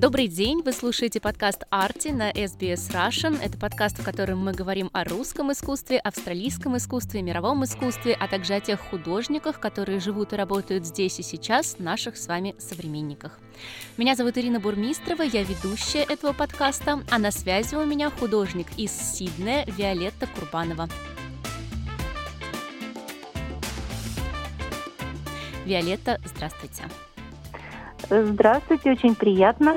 Добрый день, вы слушаете подкаст «Арти» на SBS Russian. Это подкаст, в котором мы говорим о русском искусстве, австралийском искусстве, мировом искусстве, а также о тех художниках, которые живут и работают здесь и сейчас, наших с вами современниках. Меня зовут Ирина Бурмистрова, я ведущая этого подкаста, а на связи у меня художник из Сиднея Виолетта Курбанова. Виолетта, здравствуйте. Здравствуйте, очень приятно.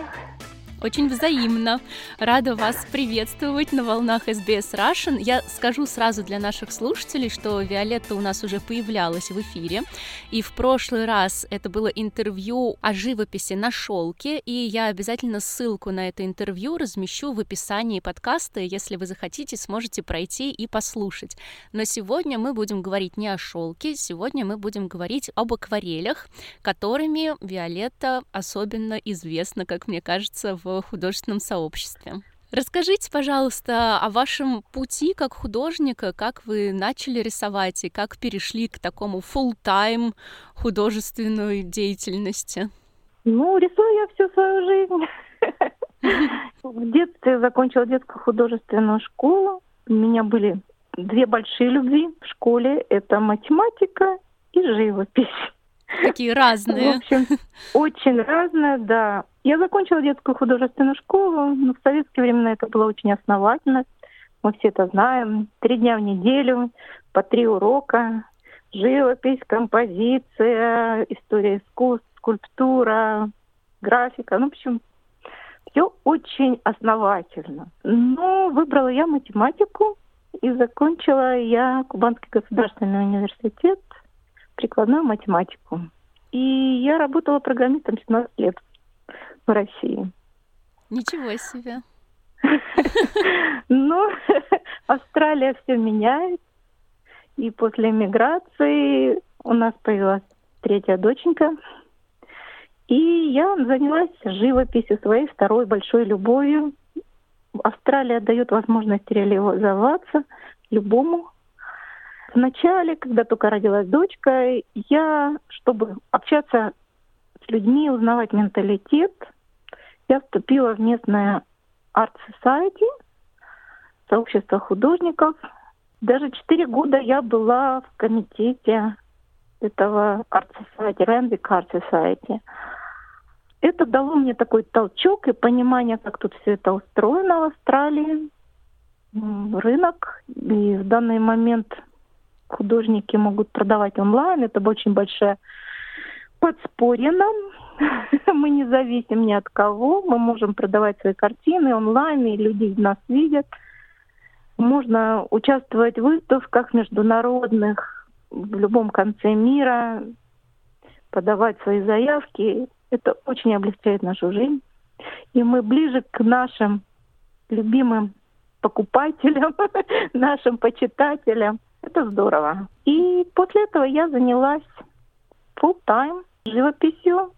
Очень взаимно. Рада вас приветствовать на волнах SBS Russian. Я скажу сразу для наших слушателей, что Виолетта у нас уже появлялась в эфире. И в прошлый раз это было интервью о живописи на шелке. И я обязательно ссылку на это интервью размещу в описании подкаста. Если вы захотите, сможете пройти и послушать. Но сегодня мы будем говорить не о шелке, сегодня мы будем говорить об акварелях, которыми Виолетта особенно известна, как мне кажется, в художественном сообществе. Расскажите, пожалуйста, о вашем пути как художника, как вы начали рисовать и как перешли к такому full-time художественной деятельности. Ну, рисую я всю свою жизнь. В детстве закончила детскую художественную школу. У меня были две большие любви в школе. Это математика и живопись. Такие разные. В общем, очень разные, да. Я закончила детскую художественную школу, но в советские времена это было очень основательно. Мы все это знаем. Три дня в неделю, по три урока. Живопись, композиция, история искусств, скульптура, графика. Ну, в общем, все очень основательно. Но выбрала я математику и закончила я Кубанский государственный университет прикладную математику. И я работала программистом 17 лет в России. Ничего себе. Ну, Австралия все меняет. И после эмиграции у нас появилась третья доченька. И я занялась живописью своей второй большой любовью. Австралия дает возможность реализоваться любому Вначале, когда только родилась дочка, я, чтобы общаться с людьми, узнавать менталитет, я вступила в местное Art Society, сообщество художников. Даже четыре года я была в комитете этого Art Society, Randwick Art Society. Это дало мне такой толчок и понимание, как тут все это устроено в Австралии, рынок. И в данный момент художники могут продавать онлайн. Это очень большое подспорье нам. Мы не зависим ни от кого. Мы можем продавать свои картины онлайн, и люди нас видят. Можно участвовать в выставках международных в любом конце мира, подавать свои заявки. Это очень облегчает нашу жизнь. И мы ближе к нашим любимым покупателям, нашим почитателям. Это здорово. И после этого я занялась full time живописью.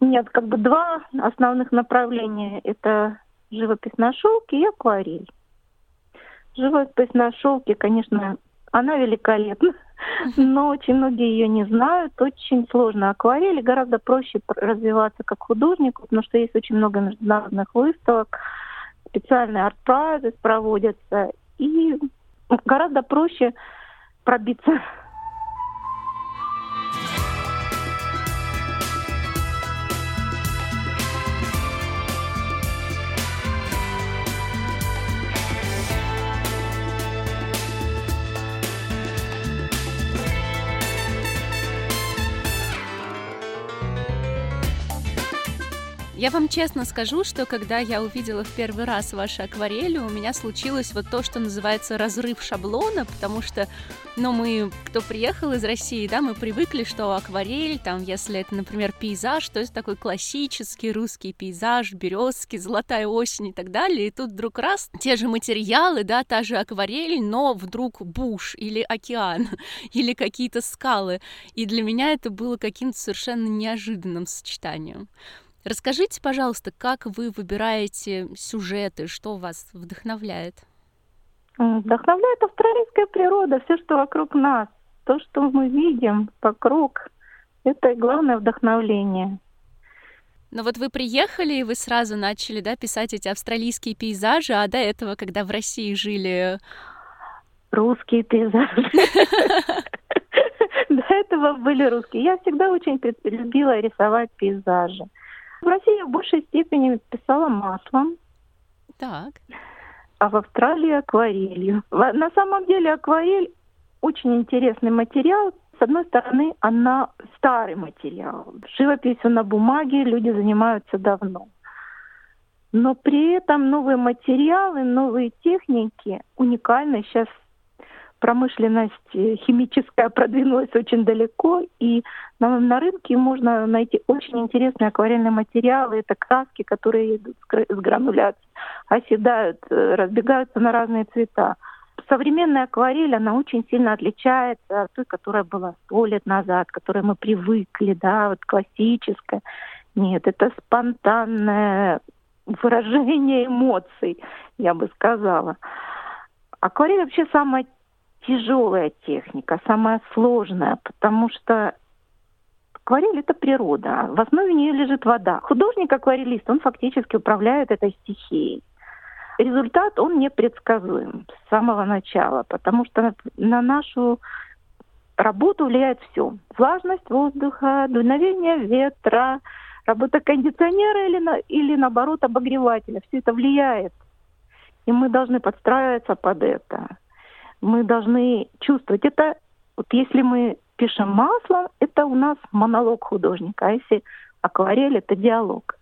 Нет, как бы два основных направления. Это живопись на шелке и акварель. Живопись на шелке, конечно, она великолепна, но очень многие ее не знают. Очень сложно. Акварели гораздо проще развиваться как художнику, потому что есть очень много международных выставок, специальные арт-прайзы проводятся. И гораздо проще пробиться Я вам честно скажу, что когда я увидела в первый раз ваши акварели, у меня случилось вот то, что называется разрыв шаблона, потому что, ну, мы, кто приехал из России, да, мы привыкли, что акварель, там, если это, например, пейзаж, то это такой классический русский пейзаж, березки, золотая осень и так далее, и тут вдруг раз, те же материалы, да, та же акварель, но вдруг буш или океан, или какие-то скалы, и для меня это было каким-то совершенно неожиданным сочетанием. Расскажите, пожалуйста, как вы выбираете сюжеты, что вас вдохновляет? Вдохновляет австралийская природа, все, что вокруг нас, то, что мы видим вокруг, это главное вдохновление. Но вот вы приехали, и вы сразу начали, да, писать эти австралийские пейзажи, а до этого, когда в России жили... Русские пейзажи. До этого были русские. Я всегда очень любила рисовать пейзажи. В России в большей степени писала маслом. Так. А в Австралии акварелью. На самом деле акварель очень интересный материал. С одной стороны, она старый материал. Живописью на бумаге люди занимаются давно. Но при этом новые материалы, новые техники уникальны. Сейчас промышленность э, химическая продвинулась очень далеко, и на, на рынке можно найти очень интересные акварельные материалы. Это краски, которые идут с грануляцией, оседают, э, разбегаются на разные цвета. Современная акварель, она очень сильно отличается от той, которая была сто лет назад, к которой мы привыкли, да, вот классическая. Нет, это спонтанное выражение эмоций, я бы сказала. Акварель вообще самая тяжелая техника, самая сложная, потому что акварель это природа, в основе нее лежит вода. Художник-акварелист, он фактически управляет этой стихией. Результат, он непредсказуем с самого начала, потому что на нашу работу влияет все. Влажность воздуха, дуновение ветра, работа кондиционера или, на, или наоборот обогревателя. Все это влияет. И мы должны подстраиваться под это мы должны чувствовать. Это вот если мы пишем маслом, это у нас монолог художника, а если акварель это диалог.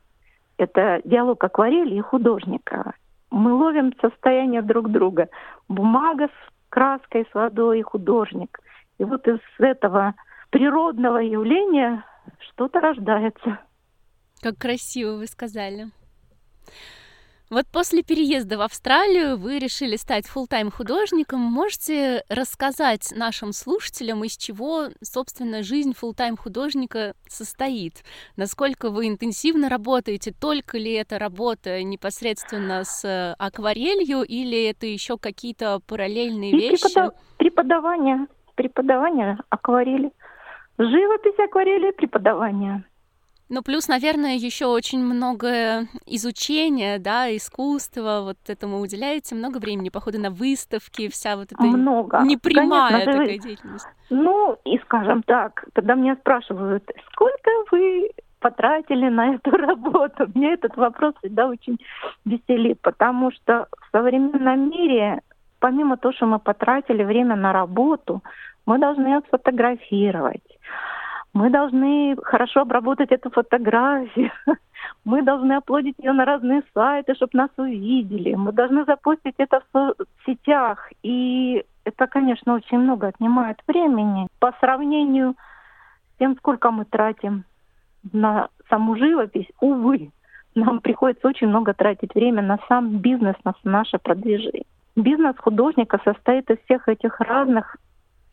Это диалог акварели и художника. Мы ловим состояние друг друга. Бумага с краской, с водой и художник. И вот из этого природного явления что-то рождается. Как красиво вы сказали. Вот после переезда в Австралию вы решили стать full-time художником. Можете рассказать нашим слушателям, из чего, собственно, жизнь full-time художника состоит? Насколько вы интенсивно работаете? Только ли это работа непосредственно с э, акварелью или это еще какие-то параллельные И вещи? Преподав... Преподавание, преподавание акварели. Живопись акварели, преподавание. Ну, плюс, наверное, еще очень много изучения, да, искусства, вот этому уделяете много времени, походу на выставки, вся вот эта много. непрямая Конечно, такая деятельность. Ну, и скажем так, когда меня спрашивают, сколько вы потратили на эту работу, мне этот вопрос всегда очень веселит, потому что в современном мире, помимо того, что мы потратили время на работу, мы должны ее сфотографировать мы должны хорошо обработать эту фотографию, мы должны оплодить ее на разные сайты, чтобы нас увидели, мы должны запустить это в сетях. И это, конечно, очень много отнимает времени. По сравнению с тем, сколько мы тратим на саму живопись, увы, нам приходится очень много тратить время на сам бизнес, на наше продвижение. Бизнес художника состоит из всех этих разных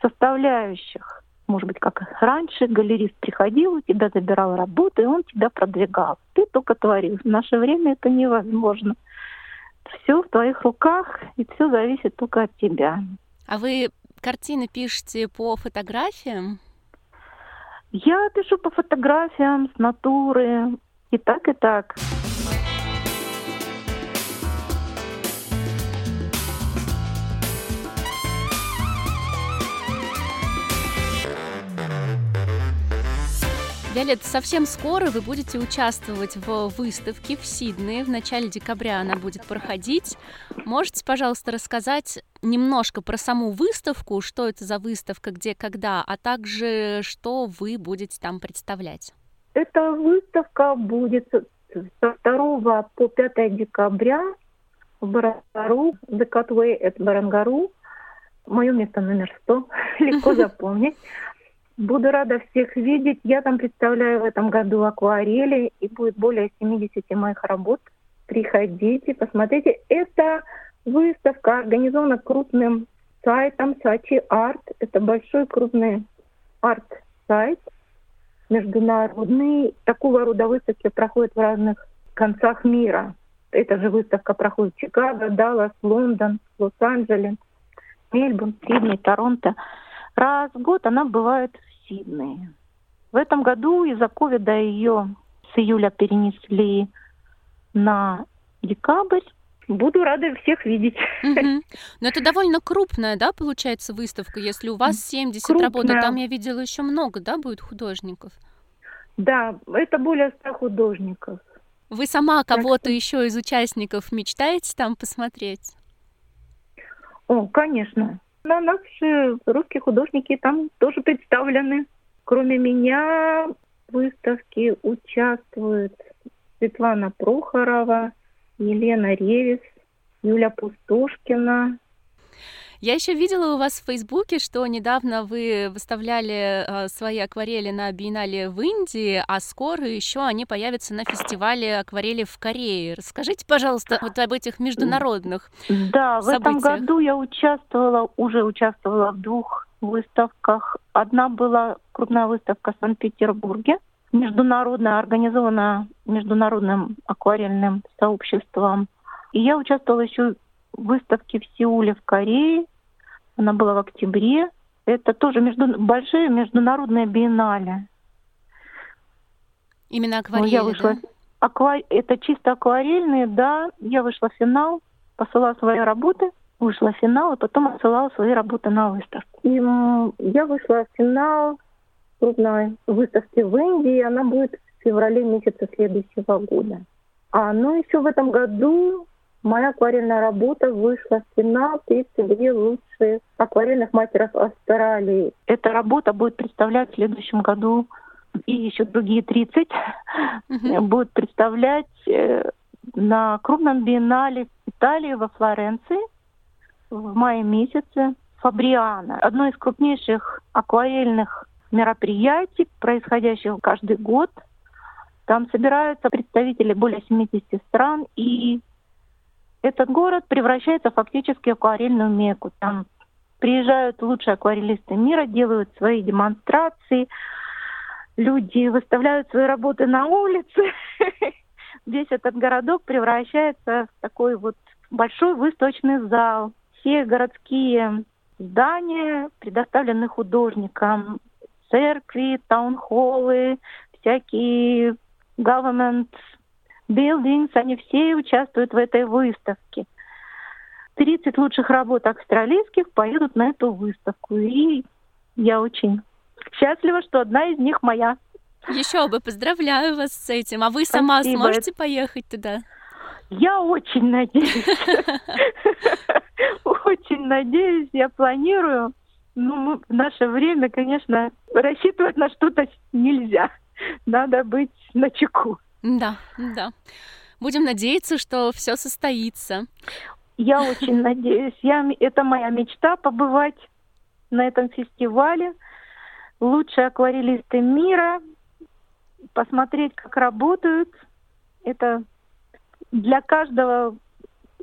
составляющих может быть, как раньше, галерист приходил, у тебя забирал работу, и он тебя продвигал. Ты только творил. В наше время это невозможно. Все в твоих руках, и все зависит только от тебя. А вы картины пишете по фотографиям? Я пишу по фотографиям с натуры, и так, и так. Виолетта, совсем скоро вы будете участвовать в выставке в Сиднее. В начале декабря она будет проходить. Можете, пожалуйста, рассказать немножко про саму выставку, что это за выставка, где, когда, а также что вы будете там представлять? Эта выставка будет со 2 по 5 декабря в Барангару, Декатвей это Барангару. Мое место номер 100, легко запомнить. Буду рада всех видеть. Я там представляю в этом году акварели, и будет более 70 моих работ. Приходите, посмотрите. Это выставка организована крупным сайтом Saatchi Art. Это большой крупный арт-сайт. международный. Такого рода выставки проходят в разных концах мира. Эта же выставка проходит в Чикаго, Даллас, Лондон, Лос-Анджелес, Мельбурн, Сидней, Торонто. Раз в год она бывает в Сиднее. В этом году из-за ковида ее с июля перенесли на декабрь. Буду рада всех видеть. Угу. Но это довольно крупная, да, получается, выставка. Если у вас 70 крупная. работ, там я видела еще много, да, будет художников? Да, это более 100 художников. Вы сама кого-то еще из участников мечтаете там посмотреть? О, конечно. На наши русские художники там тоже представлены. Кроме меня в выставке участвуют Светлана Прохорова, Елена Ревис, Юля Пустошкина. Я еще видела у вас в Фейсбуке, что недавно вы выставляли э, свои акварели на биеннале в Индии, а скоро еще они появятся на фестивале акварели в Корее. Расскажите, пожалуйста, вот об этих международных Да, событиях. в этом году я участвовала, уже участвовала в двух выставках. Одна была крупная выставка в Санкт-Петербурге, международная, организованная международным акварельным сообществом. И я участвовала еще в выставке в Сеуле в Корее. Она была в октябре. Это тоже между... большие международные биеннале. Именно акварели, я вышла... да? Аква... Это чисто акварельные, да. Я вышла в финал, посылала свои работы, вышла в финал, и потом отсылала свои работы на выставку. И я вышла в финал крупной выставки в Индии. Она будет в феврале месяце следующего года. А ну еще в этом году моя акварельная работа вышла в финал 32 лучшие акварельных мастеров Австралии. Эта работа будет представлять в следующем году и еще другие 30 uh-huh. будут представлять э, на крупном биеннале в Италии во Флоренции в мае месяце Фабриана, одно из крупнейших акварельных мероприятий, происходящих каждый год. Там собираются представители более 70 стран, и этот город превращается фактически в акварельную мекку. Там приезжают лучшие акварелисты мира, делают свои демонстрации, люди выставляют свои работы на улице. Весь этот городок превращается в такой вот большой выставочный зал. Все городские здания предоставлены художникам церкви, таунхоллы, всякие government buildings, они все участвуют в этой выставке. 30 лучших работ австралийских поедут на эту выставку. И я очень счастлива, что одна из них моя. Еще бы, поздравляю вас с этим. А вы сама Спасибо. сможете поехать туда? Я очень надеюсь. Очень надеюсь, я планирую. Ну, в наше время, конечно, рассчитывать на что-то нельзя. Надо быть на чеку. Да, да. Будем надеяться, что все состоится. Я очень надеюсь. Я, это моя мечта побывать на этом фестивале. Лучшие акварелисты мира, посмотреть, как работают. Это для каждого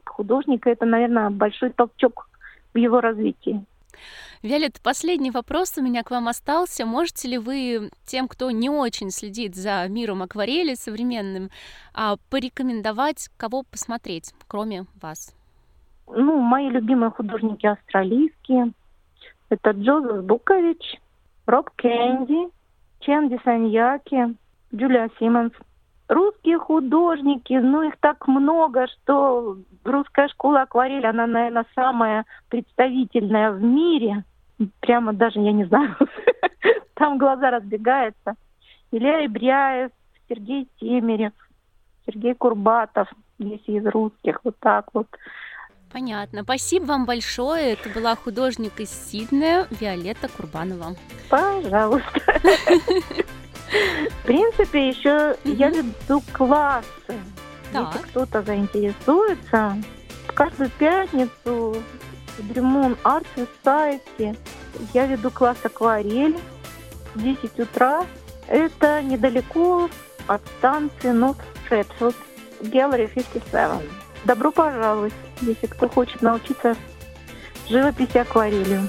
художника это, наверное, большой толчок в его развитии. Виолетта, последний вопрос у меня к вам остался. Можете ли вы тем, кто не очень следит за миром акварели современным, а, порекомендовать, кого посмотреть, кроме вас? Ну, мои любимые художники австралийские. Это Джозеф Букович, Роб Кенди, Чен Дисаньяки, Джулия Симмонс. Русские художники, ну их так много, что русская школа акварели, она, наверное, самая представительная в мире. Прямо даже, я не знаю, там глаза разбегаются. Илья Ибряев, Сергей Темерев, Сергей Курбатов, если из русских, вот так вот. Понятно. Спасибо вам большое. Это была художник из Сиднея Виолетта Курбанова. Пожалуйста. В принципе, еще я веду классы. Если кто-то заинтересуется, каждую пятницу в Дремон Арт Society я веду класс акварель в 10 утра. Это недалеко от станции North Stratford, Gallery 57. Добро пожаловать, если кто хочет научиться живописи акварелью.